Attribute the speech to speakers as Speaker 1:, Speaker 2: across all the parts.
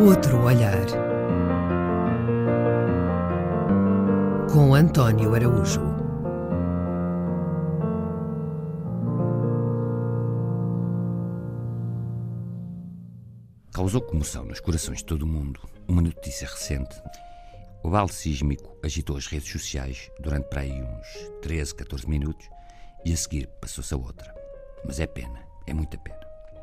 Speaker 1: Outro olhar. Com António Araújo.
Speaker 2: Causou comoção nos corações de todo o mundo uma notícia recente. O vale sísmico agitou as redes sociais durante para aí uns 13, 14 minutos e a seguir passou-se a outra. Mas é pena, é muita pena.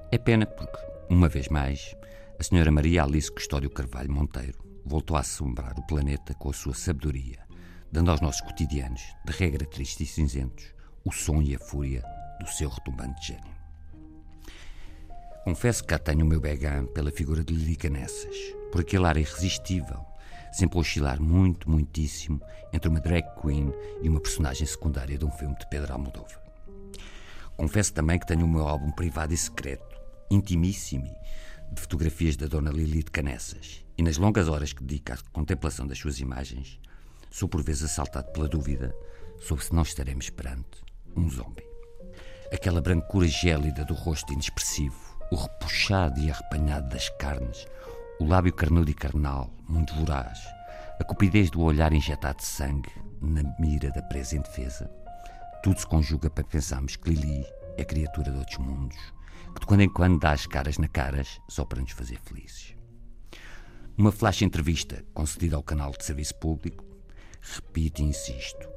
Speaker 2: É pena porque, uma vez mais, a senhora Maria Alice Custódio Carvalho Monteiro voltou a assombrar o planeta com a sua sabedoria, dando aos nossos cotidianos, de regra tristes e cinzentos, o som e a fúria do seu retumbante gênio. Confesso que cá tenho o meu begã pela figura de Lilica Nessas, por aquele ar irresistível, sempre oscilar muito, muitíssimo entre uma drag queen e uma personagem secundária de um filme de Pedro Almodóvar. Confesso também que tenho o meu álbum privado e secreto, intimíssimo, fotografias da Dona Lili de Canessas, e nas longas horas que dedico à contemplação das suas imagens, sou por vezes assaltado pela dúvida sobre se não estaremos perante um zombi. Aquela brancura gélida do rosto inexpressivo, o repuxado e arrepanhado das carnes, o lábio carnudo e carnal, muito voraz, a cupidez do olhar injetado de sangue na mira da presa indefesa, tudo se conjuga para pensarmos que Lili é criatura de outros mundos que de quando em quando dá as caras na caras só para nos fazer felizes. Numa flash entrevista concedida ao canal de serviço público, repito e insisto,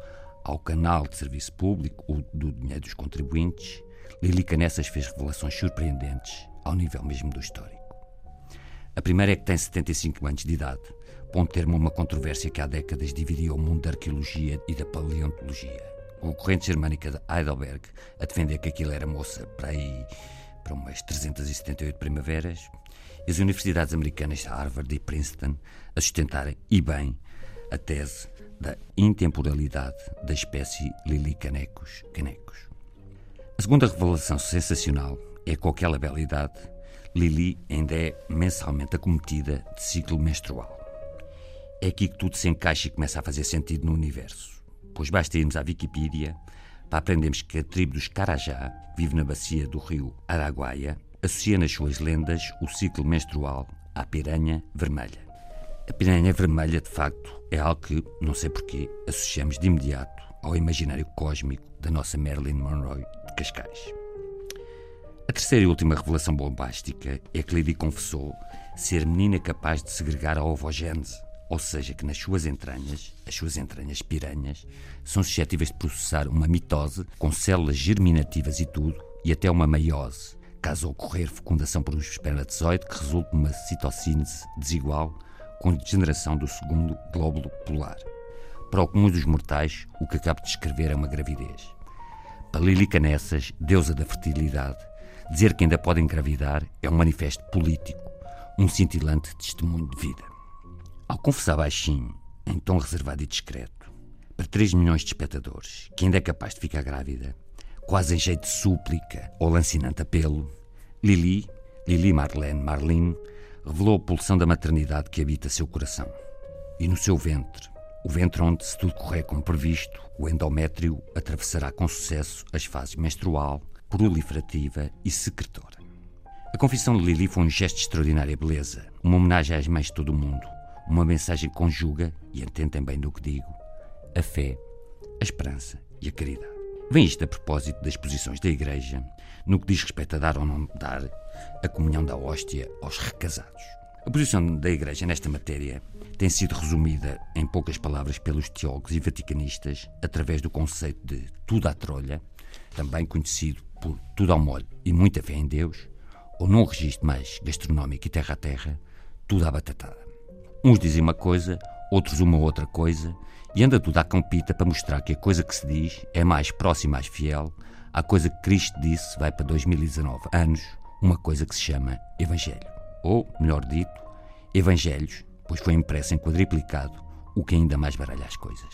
Speaker 2: ao canal de serviço público, o do dinheiro dos contribuintes, Lili Canessas fez revelações surpreendentes ao nível mesmo do histórico. A primeira é que tem 75 anos de idade, ponto termo uma controvérsia que há décadas dividia o mundo da arqueologia e da paleontologia. Com a corrente germânica de Heidelberg a defender que aquilo era moça para aí para umas 378 primaveras, e as universidades americanas Harvard e Princeton a sustentarem, e bem, a tese da intemporalidade da espécie Lili canecos canecos. A segunda revelação sensacional é que, com aquela bela idade, Lili ainda é mensalmente acometida de ciclo menstrual. É aqui que tudo se encaixa e começa a fazer sentido no universo, pois basta irmos à Wikipedia para aprendermos que a tribo dos Carajá vive na bacia do rio Araguaia, associa nas suas lendas o ciclo menstrual à piranha vermelha. A piranha vermelha, de facto, é algo que, não sei porquê, associamos de imediato ao imaginário cósmico da nossa Marilyn Monroe de Cascais. A terceira e última revelação bombástica é que Lady confessou ser menina capaz de segregar a ovogênese, ou seja, que nas suas entranhas, as suas entranhas piranhas, são suscetíveis de processar uma mitose com células germinativas e tudo, e até uma meiose, caso ocorrer fecundação por um espermatozoide que resulte numa citossíntese desigual com degeneração do segundo glóbulo polar. Para o comum dos mortais, o que acabo de descrever é uma gravidez. Para Lili Canessas, deusa da fertilidade, dizer que ainda pode engravidar é um manifesto político, um cintilante testemunho de vida. Ao confessar baixinho, em tom reservado e discreto, para 3 milhões de espectadores, que ainda é capaz de ficar grávida, quase em jeito de súplica ou lancinante apelo, Lili, Lili Marlene Marlene, revelou a pulsão da maternidade que habita seu coração. E no seu ventre, o ventre onde, se tudo correr como previsto, o endométrio atravessará com sucesso as fases menstrual, proliferativa e secretora. A confissão de Lili foi um gesto de extraordinária beleza, uma homenagem às mães de todo o mundo, uma mensagem conjuga, e atentem bem no que digo, a fé, a esperança e a caridade. Vem isto a propósito das posições da Igreja no que diz respeito a dar ou não dar a comunhão da hóstia aos recasados. A posição da Igreja nesta matéria tem sido resumida em poucas palavras pelos teólogos e vaticanistas através do conceito de tudo à trolha, também conhecido por tudo ao molho e muita fé em Deus, ou num registro mais gastronómico e terra a terra, tudo à batatada. Uns dizem uma coisa, outros uma outra coisa, e anda tudo à campita para mostrar que a coisa que se diz é mais próxima, mais fiel à coisa que Cristo disse, vai para 2019 anos, uma coisa que se chama Evangelho. Ou, melhor dito, Evangelhos, pois foi impresso em quadriplicado, o que ainda mais baralha as coisas.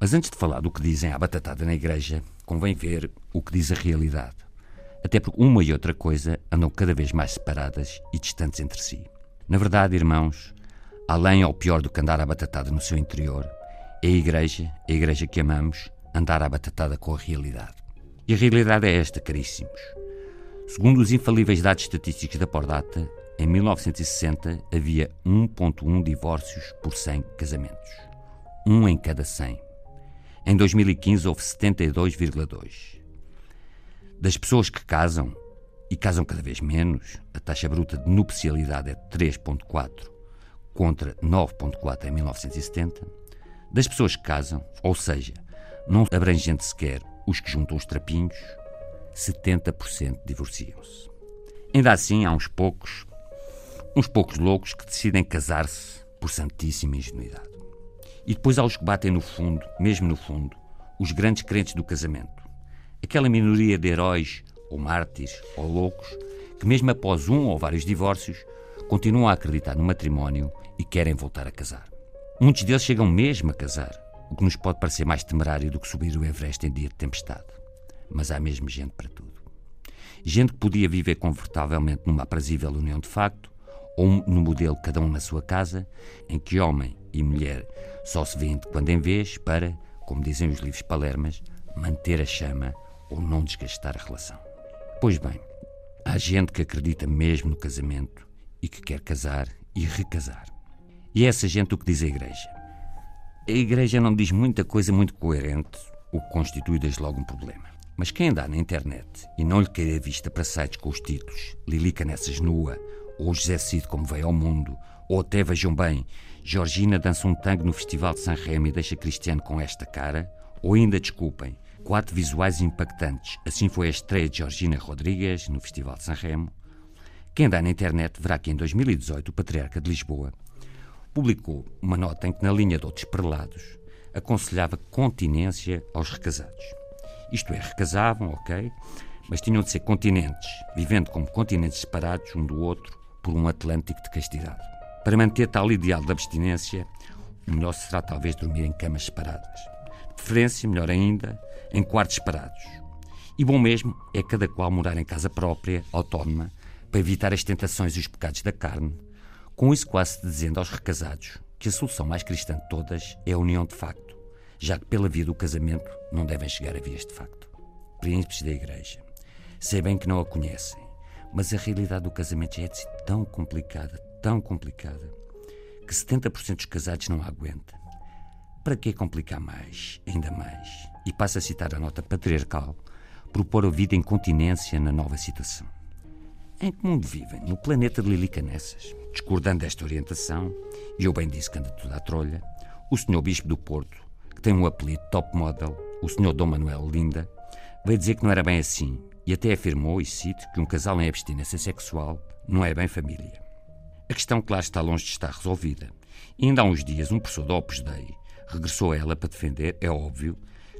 Speaker 2: Mas antes de falar do que dizem à batatada na igreja, convém ver o que diz a realidade. Até porque uma e outra coisa andam cada vez mais separadas e distantes entre si. Na verdade, irmãos, além ao pior do que andar à batatada no seu interior, é a Igreja, a Igreja que amamos, andar à batatada com a realidade. E a realidade é esta, caríssimos. Segundo os infalíveis dados estatísticos da Pordata, em 1960 havia 1,1 divórcios por 100 casamentos. Um em cada 100. Em 2015 houve 72,2. Das pessoas que casam, e casam cada vez menos, a taxa bruta de nupcialidade é 3,4 contra 9,4 em 1970. Das pessoas que casam, ou seja, não abrangendo sequer os que juntam os trapinhos, 70% divorciam-se. Ainda assim, há uns poucos, uns poucos loucos que decidem casar-se por santíssima ingenuidade. E depois há os que batem no fundo, mesmo no fundo, os grandes crentes do casamento. Aquela minoria de heróis, ou mártires, ou loucos, que mesmo após um ou vários divórcios, continuam a acreditar no matrimónio e querem voltar a casar. Muitos deles chegam mesmo a casar, o que nos pode parecer mais temerário do que subir o Everest em dia de tempestade. Mas há mesmo gente para tudo. Gente que podia viver confortavelmente numa aprazível união de facto, ou no modelo cada um na sua casa, em que homem e mulher só se vêem de quando em vez para, como dizem os livros palermas, manter a chama ou não desgastar a relação. Pois bem, há gente que acredita mesmo no casamento e que quer casar e recasar. E é essa gente o que diz a Igreja. A Igreja não diz muita coisa muito coerente, o que constitui desde logo um problema. Mas quem andar na internet e não lhe cair a vista para sites com os títulos Lilica Nessas Nua, ou José Cid Como Veio ao Mundo, ou até vejam bem, Georgina dança um tango no Festival de San Remo e deixa Cristiano com esta cara, ou ainda, desculpem, quatro visuais impactantes. Assim foi a estreia de Georgina Rodrigues no Festival de San Remo. Quem andar na internet verá que em 2018 o Patriarca de Lisboa publicou uma nota em que, na linha de outros prelados, aconselhava continência aos recasados. Isto é, recasavam, ok, mas tinham de ser continentes, vivendo como continentes separados um do outro por um Atlântico de castidade. Para manter tal ideal de abstinência, o melhor será talvez dormir em camas separadas. De preferência, melhor ainda, em quartos separados. E bom mesmo é cada qual morar em casa própria, autónoma, para evitar as tentações e os pecados da carne, com isso quase dizendo aos recasados que a solução mais cristã de todas é a união de facto, já que pela via do casamento não devem chegar a vias de facto. Príncipes da Igreja, sei bem que não a conhecem, mas a realidade do casamento já é tão complicada, tão complicada, que 70% dos casados não a aguenta. Para que complicar mais, ainda mais? E passa a citar a nota patriarcal, propor a vida em continência na nova situação. Em que mundo vivem? No planeta de Lili Canessas. Discordando desta orientação, e eu bem disse que anda tudo à trolha, o senhor Bispo do Porto, que tem um apelido top model, o senhor Dom Manuel Linda, veio dizer que não era bem assim e até afirmou, e cito, que um casal em abstinência sexual não é bem família. A questão, claro, está longe de estar resolvida. E ainda há uns dias, um professor da Opus Dei regressou a ela para defender, é óbvio,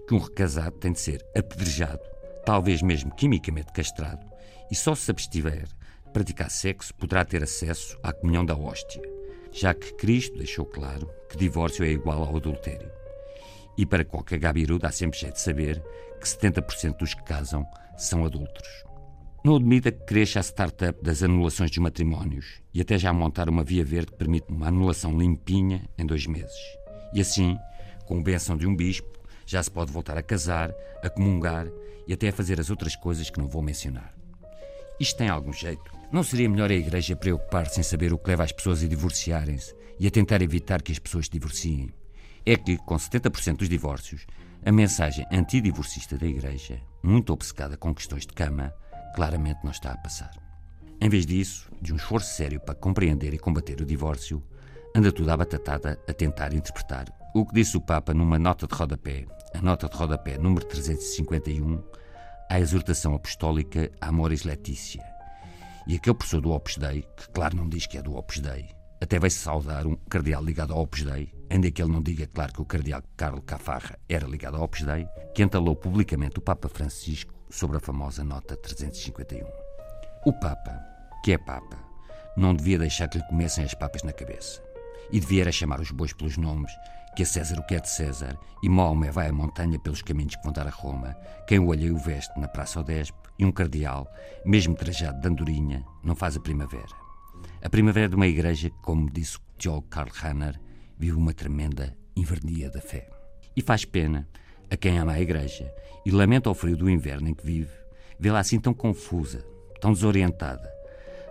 Speaker 2: que um recasado tem de ser apedrejado, talvez mesmo quimicamente castrado, e só se abstiver de praticar sexo poderá ter acesso à comunhão da hóstia, já que Cristo deixou claro que divórcio é igual ao adultério. E para qualquer gabiru dá sempre jeito de saber que 70% dos que casam são adultos. Não admita que cresça a startup das anulações dos matrimónios e até já montar uma via verde que permite uma anulação limpinha em dois meses. E assim, com benção de um bispo, já se pode voltar a casar, a comungar e até a fazer as outras coisas que não vou mencionar. Isto tem algum jeito? Não seria melhor a Igreja preocupar-se em saber o que leva as pessoas a divorciarem-se e a tentar evitar que as pessoas se divorciem? É que, com 70% dos divórcios, a mensagem antidivorcista da Igreja, muito obcecada com questões de cama, claramente não está a passar. Em vez disso, de um esforço sério para compreender e combater o divórcio, anda tudo à batatada a tentar interpretar o que disse o Papa numa nota de rodapé, a nota de rodapé número 351, à exortação apostólica Amoris Letícia. E aquele professor do Opus Dei, que claro não diz que é do Opus Dei, até vai saudar um cardeal ligado ao Opus Dei, ainda que ele não diga, claro, que o cardeal Carlo Cafarra era ligado ao Opus Dei, que entalou publicamente o Papa Francisco sobre a famosa nota 351. O Papa, que é Papa, não devia deixar que lhe comessem as papas na cabeça. E devia chamar os bois pelos nomes que a César o que é de César, e Maomé vai à montanha pelos caminhos que vão dar a Roma, quem o olha e o veste na Praça Odespe, e um cardeal, mesmo trajado de andorinha, não faz a primavera. A primavera de uma igreja que, como disse o teólogo Karl Rahner, vive uma tremenda invernia da fé. E faz pena a quem ama a igreja e lamenta o frio do inverno em que vive, vê-la assim tão confusa, tão desorientada,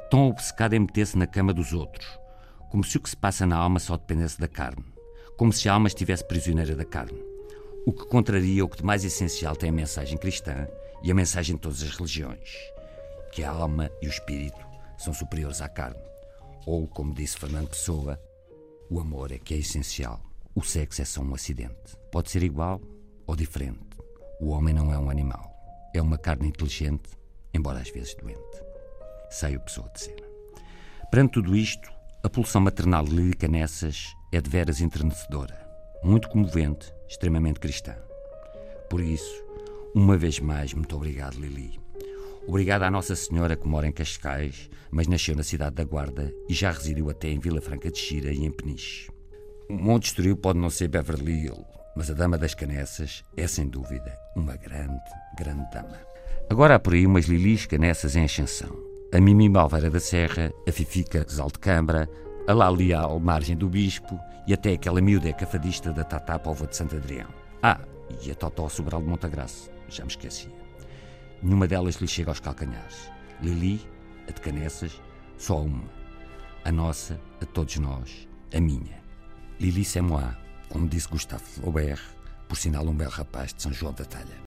Speaker 2: tão obcecada em meter-se na cama dos outros, como se o que se passa na alma só dependesse da carne, como se a alma estivesse prisioneira da carne. O que contraria o que de mais essencial tem a mensagem cristã e a mensagem de todas as religiões, que a alma e o espírito são superiores à carne. Ou, como disse Fernando Pessoa, o amor é que é essencial. O sexo é só um acidente. Pode ser igual ou diferente. O homem não é um animal. É uma carne inteligente, embora às vezes doente. Sei o Pessoa de Cena. Perante tudo isto, a pulsão maternal de Lili Canessas é de veras entrenecedora, muito comovente, extremamente cristã. Por isso, uma vez mais, muito obrigado, Lili. Obrigado à Nossa Senhora que mora em Cascais, mas nasceu na cidade da Guarda e já residiu até em Vila Franca de Xira e em Peniche. O Monte Estoril pode não ser Beverly Hill, mas a Dama das Canessas é, sem dúvida, uma grande, grande dama. Agora há por aí umas Lilis Canessas em ascensão. A Mimi Malveira da Serra, a Fifica Zal de Câmara, a Lalial Margem do Bispo e até aquela miúda cafadista da Tatá Pova de Santo Adrião. Ah, e a Totó Sobral de Montagraça, já me esquecia. Nenhuma delas lhe chega aos calcanhares. Lili, a de Canessas, só uma. A nossa, a todos nós, a minha. Lili moi, como disse Gustave Flaubert, por sinal um belo rapaz de São João da Talha.